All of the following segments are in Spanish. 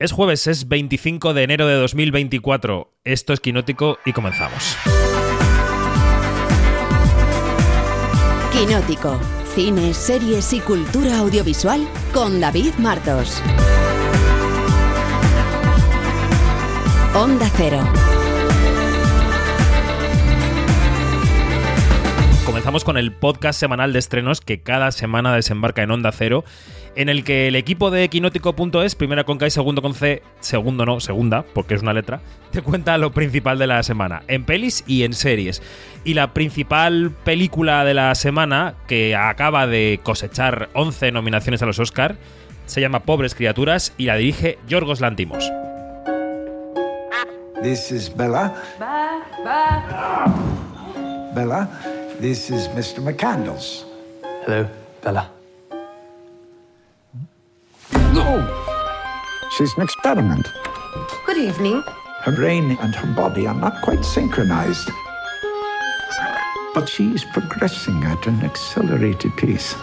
Es jueves, es 25 de enero de 2024. Esto es Quinótico y comenzamos. Quinótico. Cine, series y cultura audiovisual con David Martos. Onda Cero. Comenzamos con el podcast semanal de estrenos que cada semana desembarca en Onda Cero, en el que el equipo de Quinótico.es, primera con K y segundo con C, segundo no, segunda, porque es una letra, te cuenta lo principal de la semana, en pelis y en series. Y la principal película de la semana, que acaba de cosechar 11 nominaciones a los Oscar, se llama Pobres Criaturas y la dirige Yorgos Lantimos. This is Bella. Ba, ba. Bella, this is Mr. McCandles. Hello, Bella. No! She's an experiment. Good evening. Her brain and her body are not quite synchronized. But she's progressing at an accelerated pace.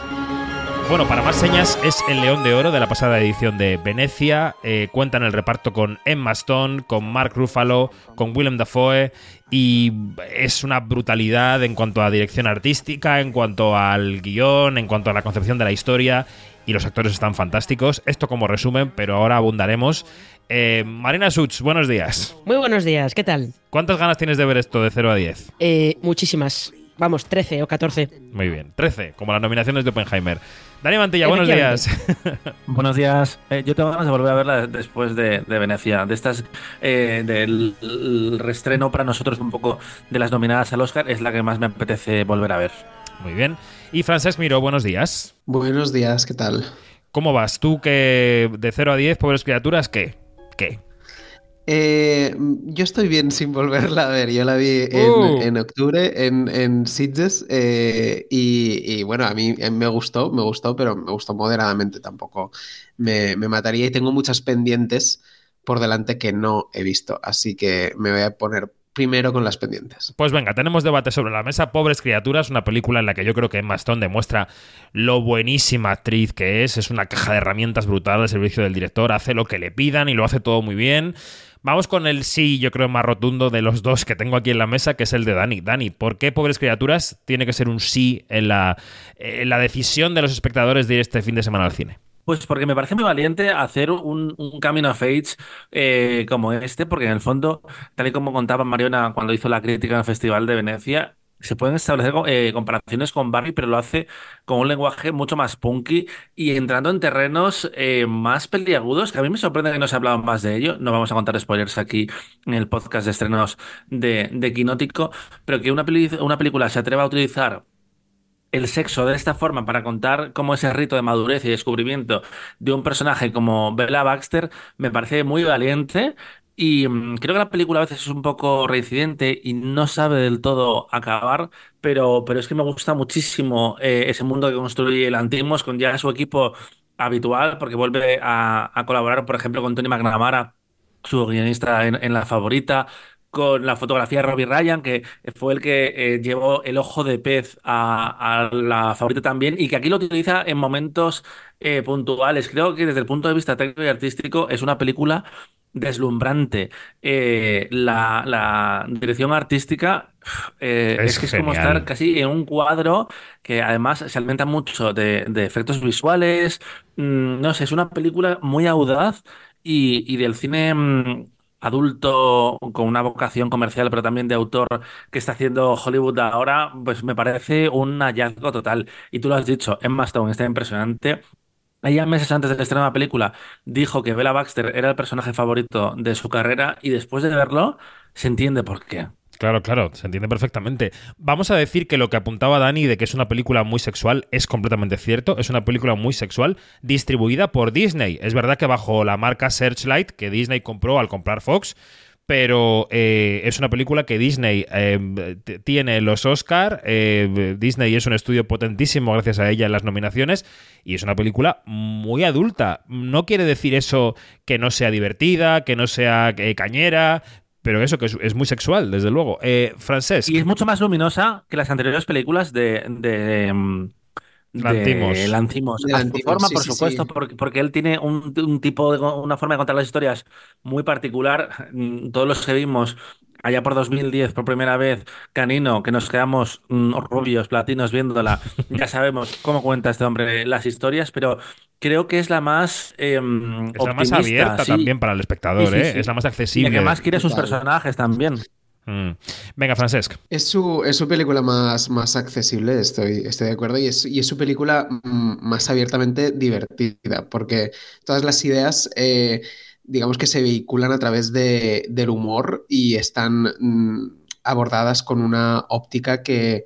Bueno, para más señas es el León de Oro de la pasada edición de Venecia. Eh, cuentan el reparto con Emma Stone, con Mark Ruffalo, con Willem Dafoe y es una brutalidad en cuanto a dirección artística, en cuanto al guion, en cuanto a la concepción de la historia y los actores están fantásticos. Esto como resumen, pero ahora abundaremos. Eh, Marina Such, buenos días. Muy buenos días, ¿qué tal? ¿Cuántas ganas tienes de ver esto de 0 a 10? Eh, muchísimas. Vamos, 13 o 14. Muy bien, 13, como las nominaciones de Oppenheimer. Dani Mantilla, buenos días. Buenos días. Eh, yo tengo ganas de volver a verla después de, de Venecia, de estas, eh, del el reestreno para nosotros un poco de las nominadas al Oscar, es la que más me apetece volver a ver. Muy bien. Y Francesc Miró, buenos días. Buenos días, ¿qué tal? ¿Cómo vas? ¿Tú que de 0 a 10, pobres criaturas, qué? ¿Qué? Eh, yo estoy bien sin volverla a ver. Yo la vi en, Uh. en octubre en, en Sitges eh, y, y bueno, a mí eh, me gustó, me gustó, pero me gustó moderadamente. Tampoco me, me mataría y tengo muchas pendientes por delante que no he visto. Así que me voy a poner primero con las pendientes. Pues venga, tenemos debate sobre la mesa. Pobres criaturas, una película en la que yo creo que Emma Stone demuestra lo buenísima actriz que es. Es una caja de herramientas brutal al servicio del director. Hace lo que le pidan y lo hace todo muy bien. Vamos con el sí, yo creo, más rotundo de los dos que tengo aquí en la mesa, que es el de Dani. Dani, ¿por qué Pobres Criaturas tiene que ser un sí en la, en la decisión de los espectadores de ir este fin de semana al cine? Pues porque me parece muy valiente hacer un, camino of age eh, como este, porque en el fondo, tal y como contaba Mariona cuando hizo la crítica en el Festival de Venecia, se pueden establecer eh, comparaciones con Barbie, pero lo hace con un lenguaje mucho más punky y entrando en terrenos eh, más peliagudos, que a mí me sorprende que no se ha hablado más de ello. No vamos a contar spoilers aquí en el podcast de estrenos de, de Quinótico, pero que una, una película se atreva a utilizar el sexo de esta forma para contar cómo ese rito de madurez y descubrimiento de un personaje como Bella Baxter me parece muy valiente y mm, creo que la película a veces es un poco reincidente y no sabe del todo acabar, pero, pero es que me gusta muchísimo eh, ese mundo que construye el Antimos con ya su equipo habitual porque vuelve a, colaborar, por ejemplo, con Tony McNamara su guionista en La Favorita, con la fotografía de Robbie Ryan, que fue el que eh, llevó el ojo de pez a, a La Favorita también, y que aquí lo utiliza en momentos eh, puntuales. Creo que desde el punto de vista técnico y artístico es una película deslumbrante. Eh, la, la dirección artística eh, Es es, que es como estar casi en un cuadro que además se alimenta mucho de, de efectos visuales. Mm, no sé, es una película muy audaz y, y del cine mm, adulto con una vocación comercial, pero también de autor que está haciendo Hollywood ahora, pues me parece un hallazgo total. Y tú lo has dicho, Emma Stone está impresionante. Ella meses antes del estreno de la película dijo que Bella Baxter era el personaje favorito de su carrera y después de verlo se entiende por qué. Claro, claro, se entiende perfectamente. Vamos a decir que lo que apuntaba Dani de que es una película muy sexual es completamente cierto. Es una película muy sexual distribuida por Disney. Es verdad que bajo la marca Searchlight que Disney compró al comprar Fox, pero eh, es una película que Disney eh, tiene los Oscar. eh, Disney es un estudio potentísimo gracias a ella en las nominaciones y es una película muy adulta. No quiere decir eso que no sea divertida, que no sea cañera. Pero eso que es, es muy sexual, desde luego. Eh, Francesc, Y es mucho más luminosa que las anteriores películas de, de, Lantimos. de Lantimos. De su forma, sí, por sí, supuesto, sí. Porque, porque él tiene un, un tipo de, una forma de contar las historias muy particular. Mm, Todos los que vimos allá por 2010 por primera vez, Canino, que nos quedamos mm, rubios, platinos viéndola, ya sabemos cómo cuenta este hombre las historias, pero creo que es la más eh, Es la más abierta sí, también para el espectador, Sí, sí, ¿eh? Es la más y accesible. que más quiere sus personajes también. Mm. Venga, Francesc. Es su, es su película más, más accesible, estoy, estoy de acuerdo, y es, y es su película mm, más abiertamente divertida, porque todas las ideas, eh, digamos que se vehiculan a través de- del humor y están mm, abordadas con una óptica que,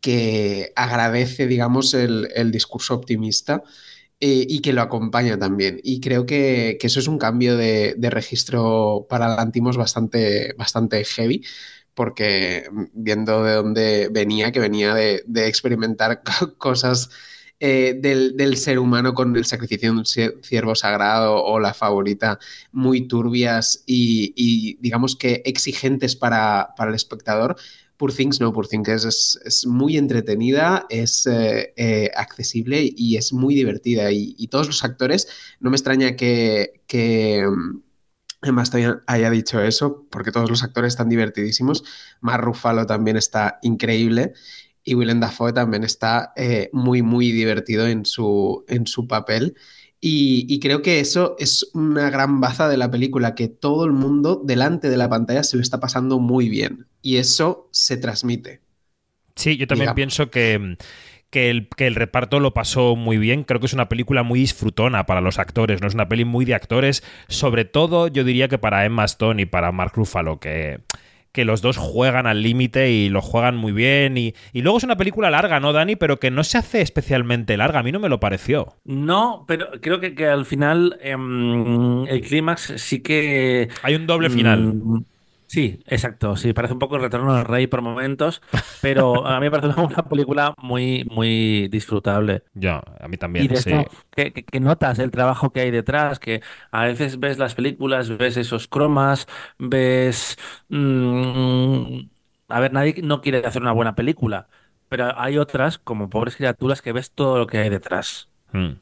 que agradece, digamos, el, el discurso optimista eh, y que lo acompaña también. Y creo que, que eso es un cambio de, registro para Lantimos bastante, bastante heavy, porque mm, viendo de dónde venía, que venía de, de experimentar cosas eh, del, del ser humano con el sacrificio de un cier- ciervo sagrado o la favorita muy turbias y, digamos que exigentes para, para el espectador. Poor Things no, Poor Things es, es muy entretenida, es eh, eh, accesible y es muy divertida. Y, todos los actores, no me extraña que, que mm, Emma Stone haya dicho eso, porque todos los actores están divertidísimos. Mark Ruffalo también está increíble y Willem Dafoe también está eh, muy, muy divertido en su, en su papel. Y, y creo que eso es una gran baza de la película, que todo el mundo delante de la pantalla se lo está pasando muy bien. Y eso se transmite. Sí, yo también Digamos. pienso que, que, el, que el reparto lo pasó muy bien. Creo que es una película muy disfrutona para los actores, no es una peli muy de actores. Sobre todo, yo diría que para Emma Stone y para Mark Ruffalo, que, que los dos juegan al límite y lo juegan muy bien. Y, y luego es una película larga, ¿no, Dani? Pero que no se hace especialmente larga. A mí no me lo pareció. No, pero creo que, que al final em, el clímax sí que... Hay un doble final. Mm, Sí, exacto. Sí, parece un poco el retorno del rey por momentos, pero a mí me parece una película muy, muy disfrutable. Ya, a mí también. Y de sí. esto que, que- que notas el trabajo que hay detrás, que a veces ves las películas, ves esos cromas, ves... mm, a ver, nadie no quiere hacer una buena película, pero hay otras, como Pobres Criaturas, que ves todo lo que hay detrás. Mm.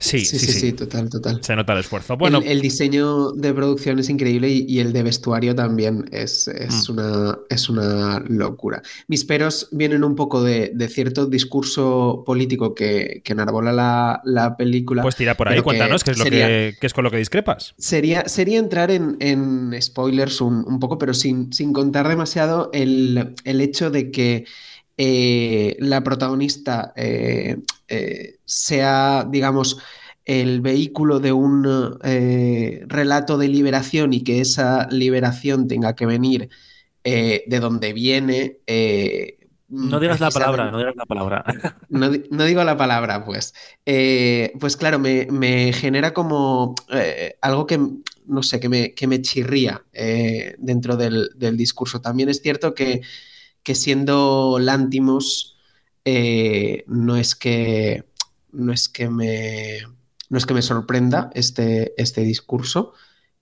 Sí, sí, sí, sí, total, total. Se nota el esfuerzo. Bueno, el, el diseño de producción es increíble y, y el de vestuario también es, es, Mm. una, es una locura. Mis peros vienen un poco de, de cierto discurso político que, que enarbola la, la película. pues tira por ahí, que cuéntanos qué es, lo sería- que, qué es con lo que discrepas. Sería, sería entrar en, en spoilers un, un poco, pero sin, sin contar demasiado el, el hecho de que eh, la protagonista eh, eh, sea, digamos, el vehículo de un eh, relato de liberación y que esa liberación tenga que venir eh, de donde viene. eh, No digas la palabra, no digas la palabra. no, no digo la palabra, pues. Pues claro, me, me genera como algo que, no sé, que me, que me chirría dentro del, del discurso. También es cierto que, que siendo Lántimos, eh, no es que, no es que me, no es que me sorprenda este, este discurso,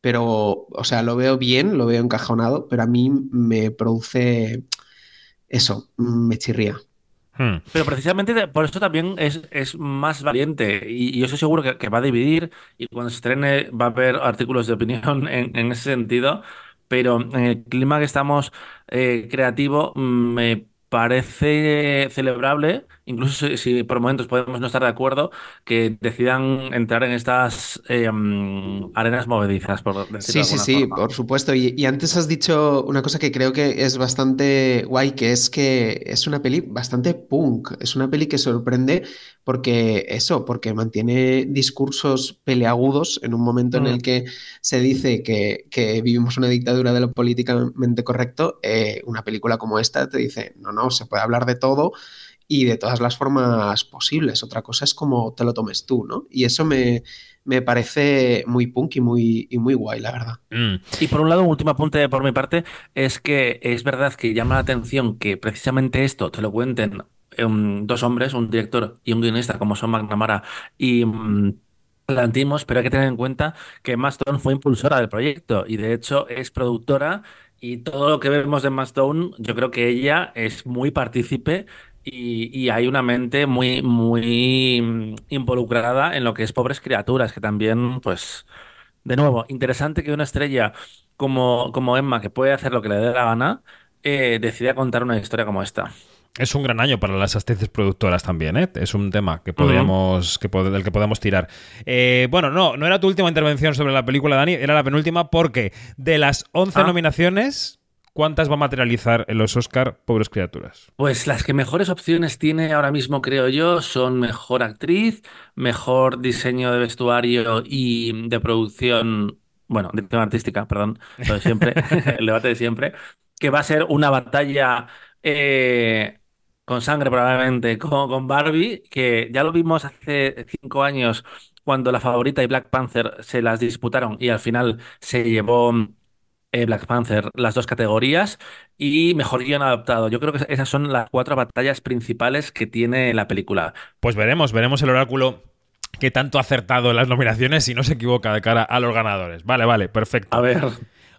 pero, o sea, lo veo bien, lo veo encajonado, pero a mí me produce eso, me chirría. Hmm. Pero precisamente por eso también es, es más valiente y, y yo estoy seguro que, que va a dividir y cuando se estrene va a haber artículos de opinión en, en ese sentido, pero en el clima que estamos eh, creativo me parece celebrable, incluso si, si por momentos podemos no estar de acuerdo, que decidan entrar en estas eh, mm, arenas movedizas, por decirlo Sí, sí, sí, forma. por supuesto. Y, y antes has dicho una cosa que creo que es bastante guay, que es que es una peli bastante punk. Es una peli que sorprende porque eso, porque mantiene discursos peleagudos en un momento en Mm. el que se dice que, que vivimos una dictadura de lo políticamente correcto. eh, una película como esta te dice, no, no, se puede hablar de todo y de todas las formas posibles. Otra cosa es como te lo tomes tú, ¿no? Y eso me, me parece muy punk y muy, y muy guay, la verdad. Mm. Y por un lado, un último apunte por mi parte, es que es verdad que llama la atención que precisamente esto te lo cuenten em, dos hombres, un director y un guionista, como son McNamara y Lantimos, pero hay que tener en cuenta que Emma Stone fue impulsora del proyecto y de hecho es productora y todo lo que vemos de Emma Stone, yo creo que ella es muy partícipe y, y hay una mente muy, muy mm, involucrada en lo que es pobres criaturas, que también, pues, de nuevo, interesante que una estrella como, como Emma, que puede hacer lo que le dé la gana, eh, decida contar una historia como esta. Es un gran año para las actrices productoras también, ¿eh? Es un tema que podríamos, que pod- del que podemos tirar. Eh, bueno, no, no era tu última intervención sobre la película, Dani, era la penúltima porque de las 11 Ah. nominaciones, ¿cuántas va a materializar en los Oscar Pobres Criaturas? Pues las que mejores opciones tiene ahora mismo, creo yo, son mejor actriz, mejor diseño de vestuario y de producción, bueno, dirección artística, perdón, lo de siempre, el debate de siempre, que va a ser una batalla eh, con sangre probablemente con, con Barbie, que ya lo vimos hace cinco años cuando la favorita y Black Panther se las disputaron y al final se llevó eh, Black Panther las dos categorías y mejor guion adaptado. Yo creo que esas son las cuatro batallas principales que tiene la película. Pues veremos, veremos el oráculo que tanto ha acertado en las nominaciones y no se equivoca de cara a los ganadores. Vale, vale, perfecto. A ver,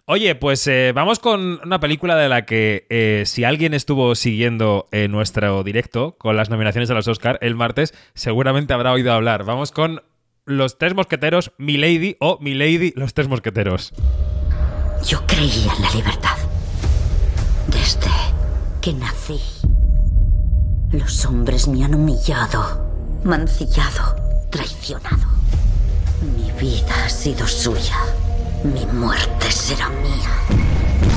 Oye, pues eh, vamos con una película de la que eh, si alguien estuvo siguiendo eh, nuestro directo con las nominaciones a los Oscar el martes, seguramente habrá oído hablar. Vamos con Los Tres Mosqueteros, Milady o Milady, Los Tres Mosqueteros. Yo creía en la libertad. Desde que nací. Los hombres me han humillado, mancillado, traicionado. Mi vida ha sido suya. Mi muerte será mía.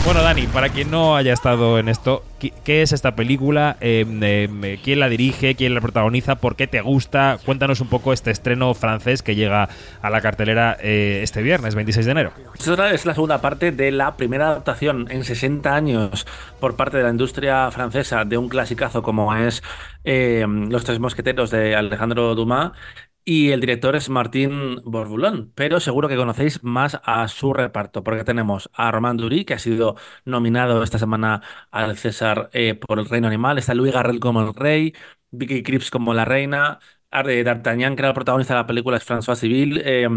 Bueno, Dani, para quien no haya estado en esto, ¿qué, es esta película? Eh, eh, ¿Quién la dirige? ¿Quién la protagoniza? ¿Por qué te gusta? Cuéntanos un poco este estreno francés que llega a la cartelera eh, este viernes, 26 de enero. esta es la segunda parte de la primera adaptación en 60 años por parte de la industria francesa de un clasicazo como es eh, Los Tres Mosqueteros de Alejandro Dumas. Y el director es Martín Borbulón, pero seguro que conocéis más a su reparto, porque tenemos a Romain Dury, que ha sido nominado esta semana al César eh, por El Reino Animal, está Louis Garrel como el rey, Vicky Krieps como la reina, D'Artagnan, que era el protagonista de la película, es François Civil, eh,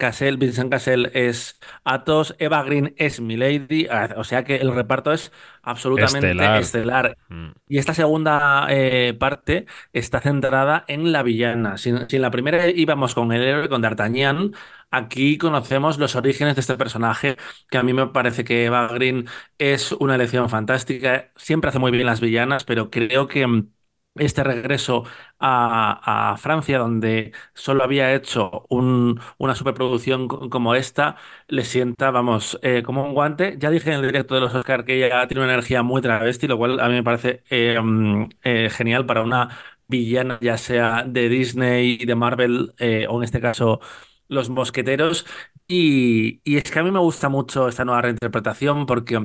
Cassel, Vincent Cassel es Athos, Eva Green es Milady, ah, o sea que el reparto es absolutamente Estelar. estelar. Mm. Y esta segunda eh, parte está centrada en la villana. Si, si en la primera íbamos con el héroe, con D'Artagnan, aquí conocemos los orígenes de este personaje, que a mí me parece que Eva Green es una elección fantástica. Siempre hace muy bien las villanas, pero creo que mm, este regreso a, Francia, donde solo había hecho un- una superproducción co- como esta, le sienta, vamos, eh, como un guante. Ya dije en el directo de los Oscar que ella tiene una energía muy travesti, lo cual a mí me parece eh, mm, eh, genial para una villana, ya sea de Disney, de Marvel, o en este caso Los Mosqueteros. Y, es que a mí me gusta mucho esta nueva reinterpretación porque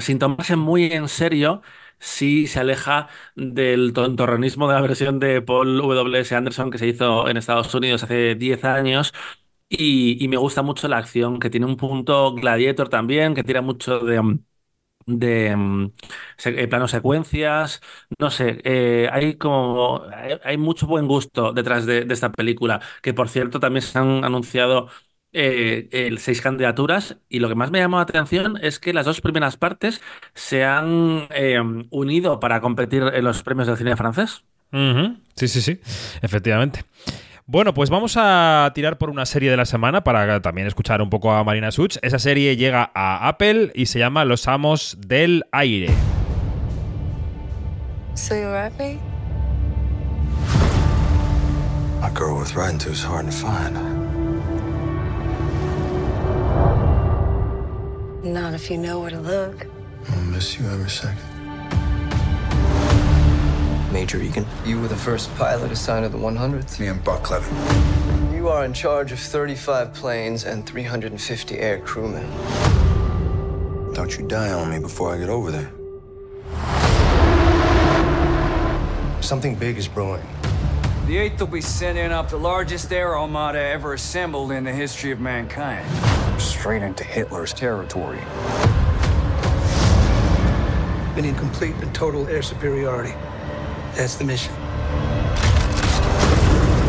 sin tomarse muy en serio, sí se aleja del tontorronismo de la versión de Paul W.S. Anderson que se hizo en Estados Unidos hace 10 años. Y, me gusta mucho la acción, que tiene un punto Gladiator también, que tira mucho de, mm, de mm, eh, planos secuencias. No sé, eh, hay como hay, mucho buen gusto detrás de, de esta película, que por cierto también se han anunciado eh, el seis candidaturas y lo que más me llamó la atención es que las dos primeras partes se han eh, unido para competir en los premios del cine francés. Sí, sí, sí, efectivamente. Bueno, pues vamos a tirar por una serie de la semana para también escuchar un poco a Marina Such. Esa serie llega a Apple y se llama Los Amos del Aire. So babe? A girl hard to find. Not if you know where to look. I'll miss you every second. Major Egan, you were the first pilot assigned to the 100th. Me and Buck Levin. You are in charge of 35 planes and 350 air crewmen. Don't you die on me before I get over there. Something big is brewing. The 8th will be sending up the largest air armada ever assembled in the history of mankind. Straight into Hitler's territory. We need complete and total air superiority. That's the mission.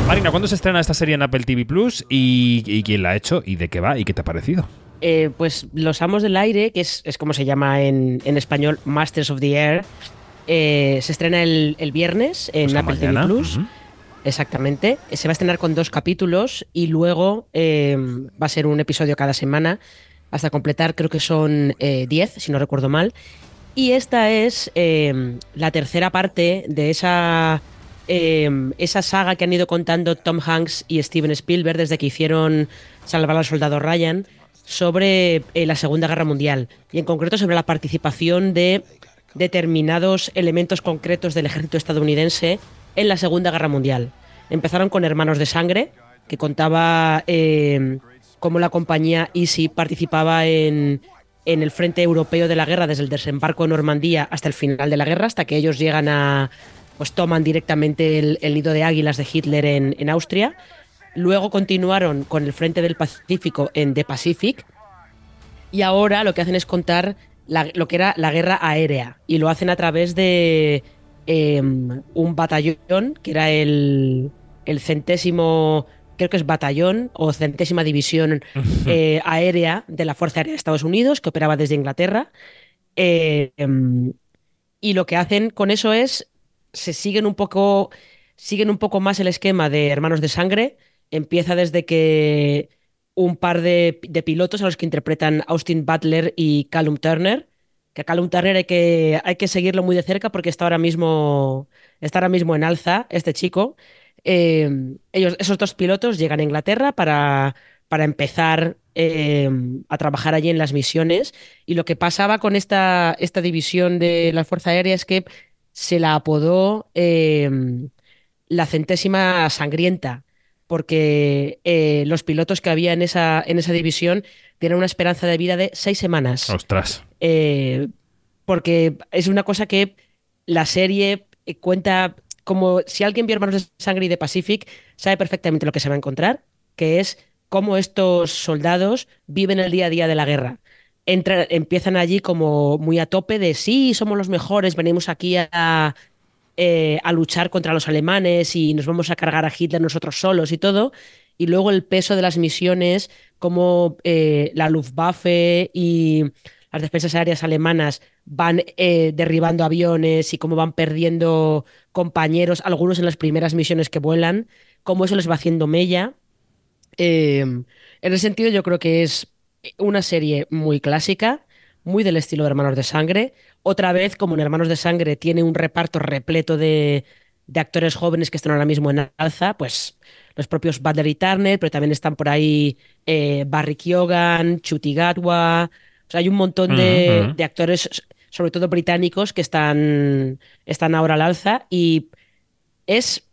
Marina, ¿cuándo se estrena esta serie en Apple TV Plus? ¿Y, y quién la ha hecho? ¿Y de qué va? ¿Y qué te ha parecido? Eh, pues Los Amos del Aire, que es, es como se llama en, en español Masters of the Air, Eh, se estrena el, el viernes en Pues Apple mañana, TV Plus. Exactamente. Se va a estrenar con dos capítulos y luego eh, va a ser un episodio cada semana hasta completar, creo que son eh, 10, si no recuerdo mal. Y esta es eh, la tercera parte de esa, eh, esa saga que han ido contando Tom Hanks y Steven Spielberg desde que hicieron Salvar al Soldado Ryan sobre eh, la Segunda Guerra Mundial y en concreto sobre la participación de determinados elementos concretos del ejército estadounidense en la Segunda Guerra Mundial. Empezaron con Hermanos de Sangre, que contaba eh, cómo la compañía Easy participaba en, en el frente europeo de la guerra desde el desembarco en Normandía hasta el final de la guerra, hasta que ellos llegan a, pues toman directamente el, nido de águilas de Hitler en, en Austria. Luego continuaron con el frente del Pacífico en The Pacific. Y ahora lo que hacen es contar lo que era la guerra aérea. Y lo hacen a través de eh, un batallón, que era el, el centésimo, creo que es batallón o centésima división eh, aérea de la Fuerza Aérea de Estados Unidos, que operaba desde Inglaterra. Eh, em, y lo que hacen con eso es, se siguen un poco, siguen un poco más el esquema de Hermanos de Sangre. Empieza desde que un par de, de pilotos a los que interpretan Austin Butler y Callum Turner, que a Callum Turner hay que, hay que seguirlo muy de cerca porque está ahora mismo, está ahora mismo en alza este chico. Eh, ellos, esos dos pilotos llegan a Inglaterra para, para empezar eh, a trabajar allí en las misiones. Y lo que pasaba con esta, esta división de la Fuerza Aérea es que se la apodó eh, la centésima sangrienta, porque eh, los pilotos que había en esa, en esa división tienen una esperanza de vida de seis semanas. Ostras. Eh, porque es una cosa que la serie eh, cuenta como si alguien vio Hermanos de Sangre y de Pacific, sabe perfectamente lo que se va a encontrar, que es cómo estos soldados viven el día a día de la guerra. Entra- empiezan allí como muy a tope de sí, somos los mejores, venimos aquí a, eh, a luchar contra los alemanes y nos vamos a cargar a Hitler nosotros solos y todo. Y luego el peso de las misiones, como eh, la Luftwaffe y las defensas aéreas alemanas van eh, derribando aviones y cómo van perdiendo compañeros, algunos en las primeras misiones que vuelan, cómo eso les va haciendo mella. Eh, en ese sentido, yo creo que es una serie muy clásica, muy del estilo de Hermanos de Sangre. Otra vez, como en Hermanos de Sangre tiene un reparto repleto de, de actores jóvenes que están ahora mismo en alza, pues los propios Butler y Turner, pero también están por ahí eh, Barry Keoghan, Chuti Gatwa. O sea, hay un montón de, de actores, sobre todo británicos, que están, están ahora al alza y es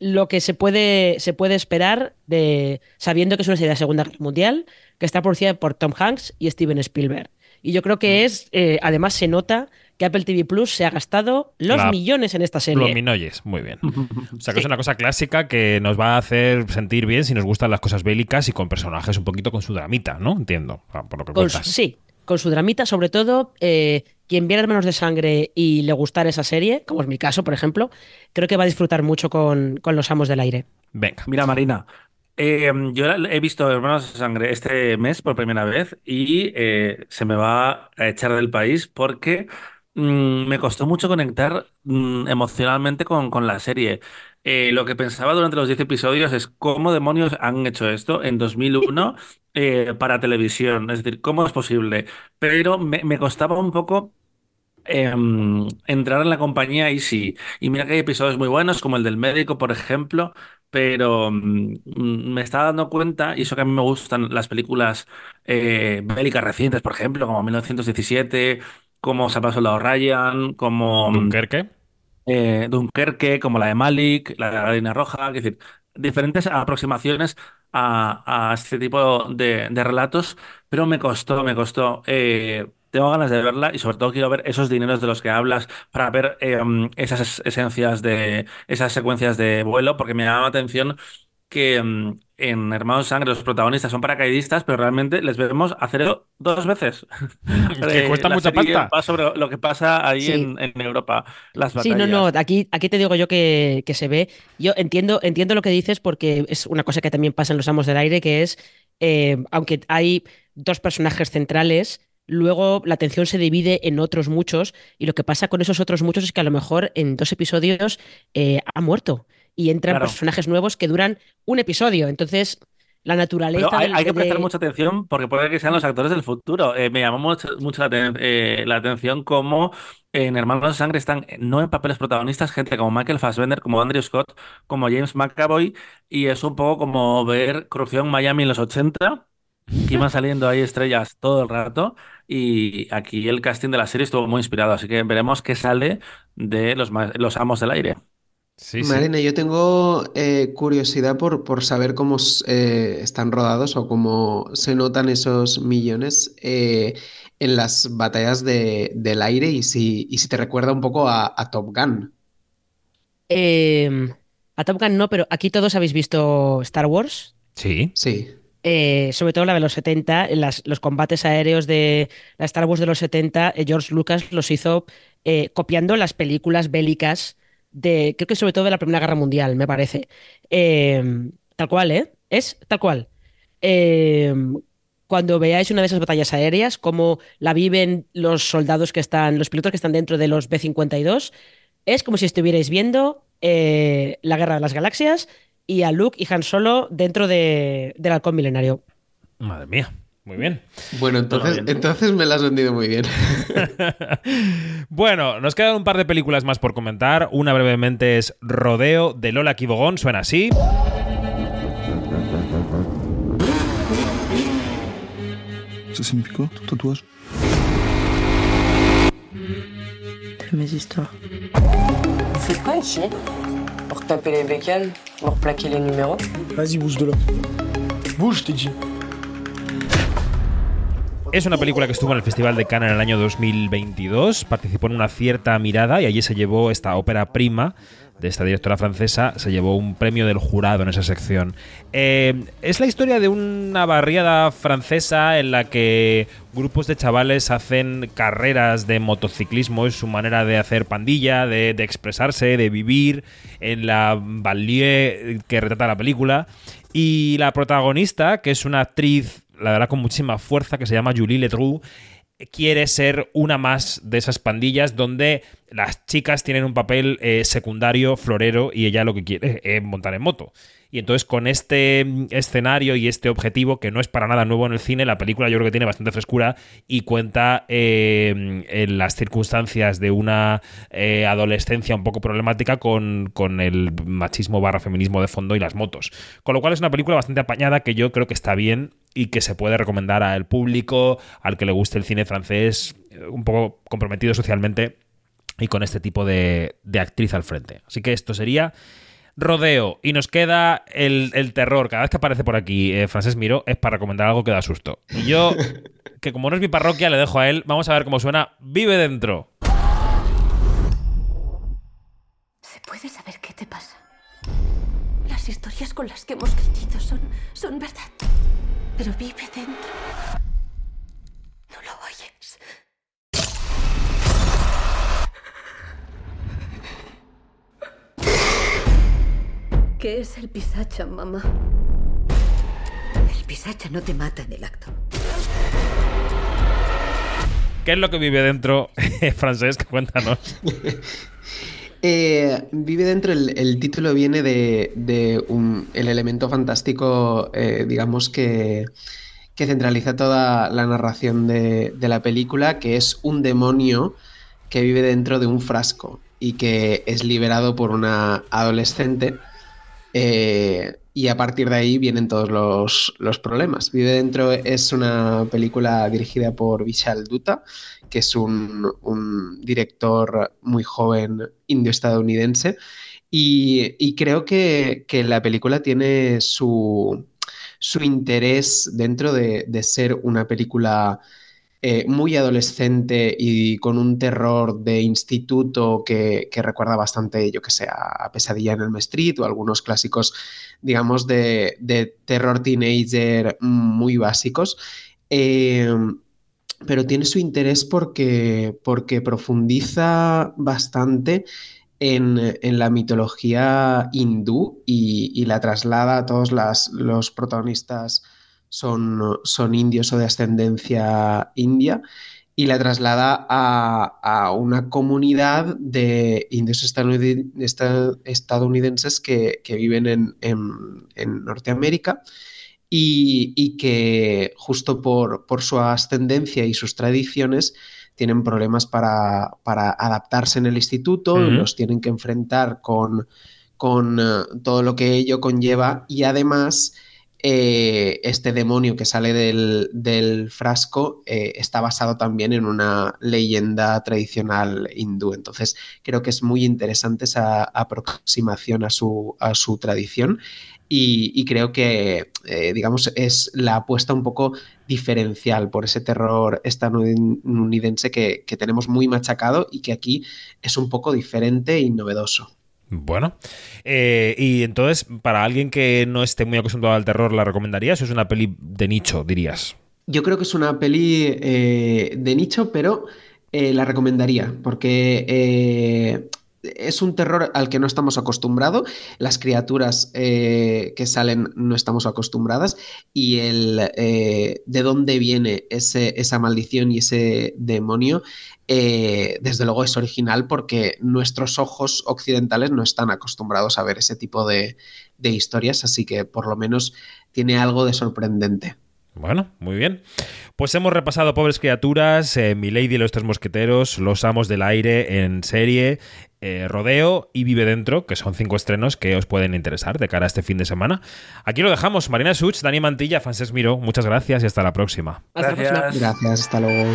lo que se puede, se puede esperar de sabiendo que es una serie de la Segunda Guerra Mundial, que está producida por Tom Hanks y Steven Spielberg. Y yo creo que es, eh, además se nota que Apple TV Plus se ha gastado los La- millones en esta serie. Los minoyes, muy bien. O sea que es una cosa clásica que nos va a hacer sentir bien si nos gustan las cosas bélicas y con personajes un poquito con su dramita, ¿no? Entiendo, por lo que Con sí, con su dramita, sobre todo, eh, quien viera Hermanos de Sangre y le gustara esa serie, como es mi caso, por ejemplo, creo que va a disfrutar mucho con, con Los Amos del Aire. Venga. Mira, Marina, eh, yo he visto Hermanos de Sangre este mes por primera vez y eh, se me va a echar del país porque mm, me costó mucho conectar mm, emocionalmente con, con la serie. Eh, lo que pensaba durante los 10 episodios es cómo demonios han hecho esto en 2001 eh, para televisión. Es decir, ¿cómo es posible? Pero me, me costaba un poco em, entrar en la compañía y sí. Y mira que hay episodios muy buenos, como el del médico, por ejemplo, pero mm, me estaba dando cuenta, y eso que a mí me gustan las películas eh, bélicas recientes, por ejemplo, como 1917, como Se ha pasado Ryan, como mm, Dunkerque. eh, Dunkerque, como la de Malik, la de la Línea Roja, es decir, diferentes aproximaciones a, a este tipo de, de relatos, pero me costó, me costó. eh, tengo ganas de verla y sobre todo quiero ver esos dineros de los que hablas para ver eh, mm, esas es- esencias de esas secuencias de vuelo, porque me llama la atención que mm, en Hermanos Sangre los protagonistas son paracaidistas, pero realmente les vemos hacerlo dos veces. que Eh, cuesta la mucha pasta. va sobre lo que pasa ahí Sí. en, en Europa, las Sí, no, batallas. no, aquí, aquí te digo yo que, que se ve. Yo entiendo, entiendo lo que dices porque es una cosa que también pasa en Los Amos del Aire, que es, eh, aunque hay dos personajes centrales, luego la atención se divide en otros muchos y lo que pasa con esos otros muchos es que a lo mejor en dos episodios eh, ha muerto y entran Claro. personajes nuevos que duran un episodio. Entonces, la naturaleza Pero hay, hay que prestar de- mucha atención porque puede que sean los actores del futuro. Eh, me llamó mucho, mucho la, aten- eh, la atención cómo en Hermanos de Sangre están eh, no en papeles protagonistas gente como Michael Fassbender, como Andrew Scott, como James McAvoy y es un poco como ver Corrupción Miami en los 80 que iban saliendo ahí estrellas todo el rato y aquí el casting de la serie estuvo muy inspirado, así que veremos qué sale de los amos del aire. Sí, sí. Marina, yo tengo eh, curiosidad por, por saber cómo eh, están rodados o cómo se notan esos millones eh, en las batallas de- del aire y si, y si te recuerda un poco a, a Top Gun. Eh, a Top Gun no, pero aquí todos habéis visto Star Wars. Sí. Sí. Eh, sobre todo la de los 70, en las- los combates aéreos de la Star Wars de los 70, eh, George Lucas los hizo eh, copiando las películas bélicas de, creo que sobre todo de la Primera Guerra Mundial, me parece. Eh, tal cual, ¿eh? Es tal cual. Eh, cuando veáis una de esas batallas aéreas, cómo la viven los soldados que están, los pilotos que están dentro de los B-52, es como si estuvierais viendo eh, la Guerra de las Galaxias y a Luke y Han Solo dentro de, del halcón milenario. Madre mía. Muy bien. Bueno, entonces, bien. entonces me la has vendido muy bien. Bueno, nos quedan un par de películas más por comentar. Una brevemente es Rodeo de Lola Kibogón. Suena así. Ça signifie quoi, ton tatouage Mes histoires. Faites quoi ici Pour taper les bécanes Pour plaquer les numéros Vas-y, bouge de là. Bouge, t'ai dit. Es una película que estuvo en el Festival de Cannes en el año 2022, participó en una cierta mirada y allí se llevó esta ópera prima de esta directora francesa, se llevó un premio del jurado en esa sección. Eh, es la historia de una barriada francesa en la que grupos de chavales hacen carreras de motociclismo, es su manera de hacer pandilla, de, expresarse, de vivir en la banlieue que retrata la película. Y la protagonista, que es una actriz, la verdad, con muchísima fuerza, que se llama Julie Letroux, quiere ser una más de esas pandillas donde las chicas tienen un papel eh, secundario, florero, y ella lo que quiere es montar en moto. Y entonces con este mm, escenario y este objetivo, que no es para nada nuevo en el cine, la película yo creo que tiene bastante frescura y cuenta eh, en las circunstancias de una eh, adolescencia un poco problemática con, con el machismo barra feminismo de fondo y las motos. Con lo cual es una película bastante apañada que yo creo que está bien y que se puede recomendar al público, al que le guste el cine francés, eh, un poco comprometido socialmente y con este tipo de, de actriz al frente. Así que esto sería Rodeo. Y nos queda el, el terror. Cada vez que aparece por aquí eh, Francés Miro es para recomendar algo que da susto. Y yo, que como no es mi parroquia, le dejo a él. Vamos a ver cómo suena Vive Dentro. ¿Se puede saber qué te pasa? Las historias con las que hemos crecido son, son verdad. Pero vive dentro. ¿No lo oyes? ¿Qué es el pisacha, mamá? El pisacha no te mata en el acto. ¿Qué es lo que vive dentro, Francés? Cuéntanos. Eh, vive dentro, el, título viene de, de un- el elemento fantástico, eh, digamos, que, que centraliza toda la narración de, de la película, que es un demonio que vive dentro de un frasco y que es liberado por una adolescente. Eh, y a partir de ahí vienen todos los, los problemas. Vive dentro es una película dirigida por Vishal Dutta, que es un, un director muy joven indio-estadounidense. Y, y creo que, que la película tiene su, su interés dentro de, de ser una película eh, muy adolescente y con un terror de instituto que, que recuerda bastante, yo que sé, a Pesadilla en Elm Street o algunos clásicos, digamos, de, de terror teenager muy básicos. Eh, pero tiene su interés porque, porque profundiza bastante en, en la mitología hindú y, la traslada a todos los protagonistas son, son indios o de ascendencia india y la traslada a, a una comunidad de indios estadounid- esta- estadounidenses que, que viven en, en- en Norteamérica y, y que justo por, por su ascendencia y sus tradiciones tienen problemas para, para adaptarse en el instituto, los tienen que enfrentar con, con eh, todo lo que ello conlleva y además eh, este demonio que sale del, frasco eh, está basado también en una leyenda tradicional hindú. Entonces creo que es muy interesante esa aproximación a su, tradición y, creo que, eh, digamos, es la apuesta un poco diferencial por ese terror estadounidense que, que tenemos muy machacado y que aquí es un poco diferente y novedoso. Bueno, eh, y entonces, para alguien que no esté muy acostumbrado al terror, ¿la recomendarías o es una peli de nicho, dirías? Yo creo que es una peli eh, de nicho, pero eh, la recomendaría porque es un terror al que no estamos acostumbrados. Las criaturas eh, que salen no estamos acostumbradas y el eh, de dónde viene ese, esa maldición y ese demonio, eh, desde luego es original porque nuestros ojos occidentales no están acostumbrados a ver ese tipo de, de historias, así que por lo menos tiene algo de sorprendente. Bueno, muy bien. Pues hemos repasado Pobres Criaturas, Milady y los Tres Mosqueteros, Los Amos del Aire en serie, eh, Rodeo y Vive Dentro, que son cinco estrenos que os pueden interesar de cara a este fin de semana. Aquí lo dejamos. Marina Such, Dani Mantilla, Frances Miro, muchas gracias y hasta la próxima. Hasta la próxima. Gracias, hasta luego.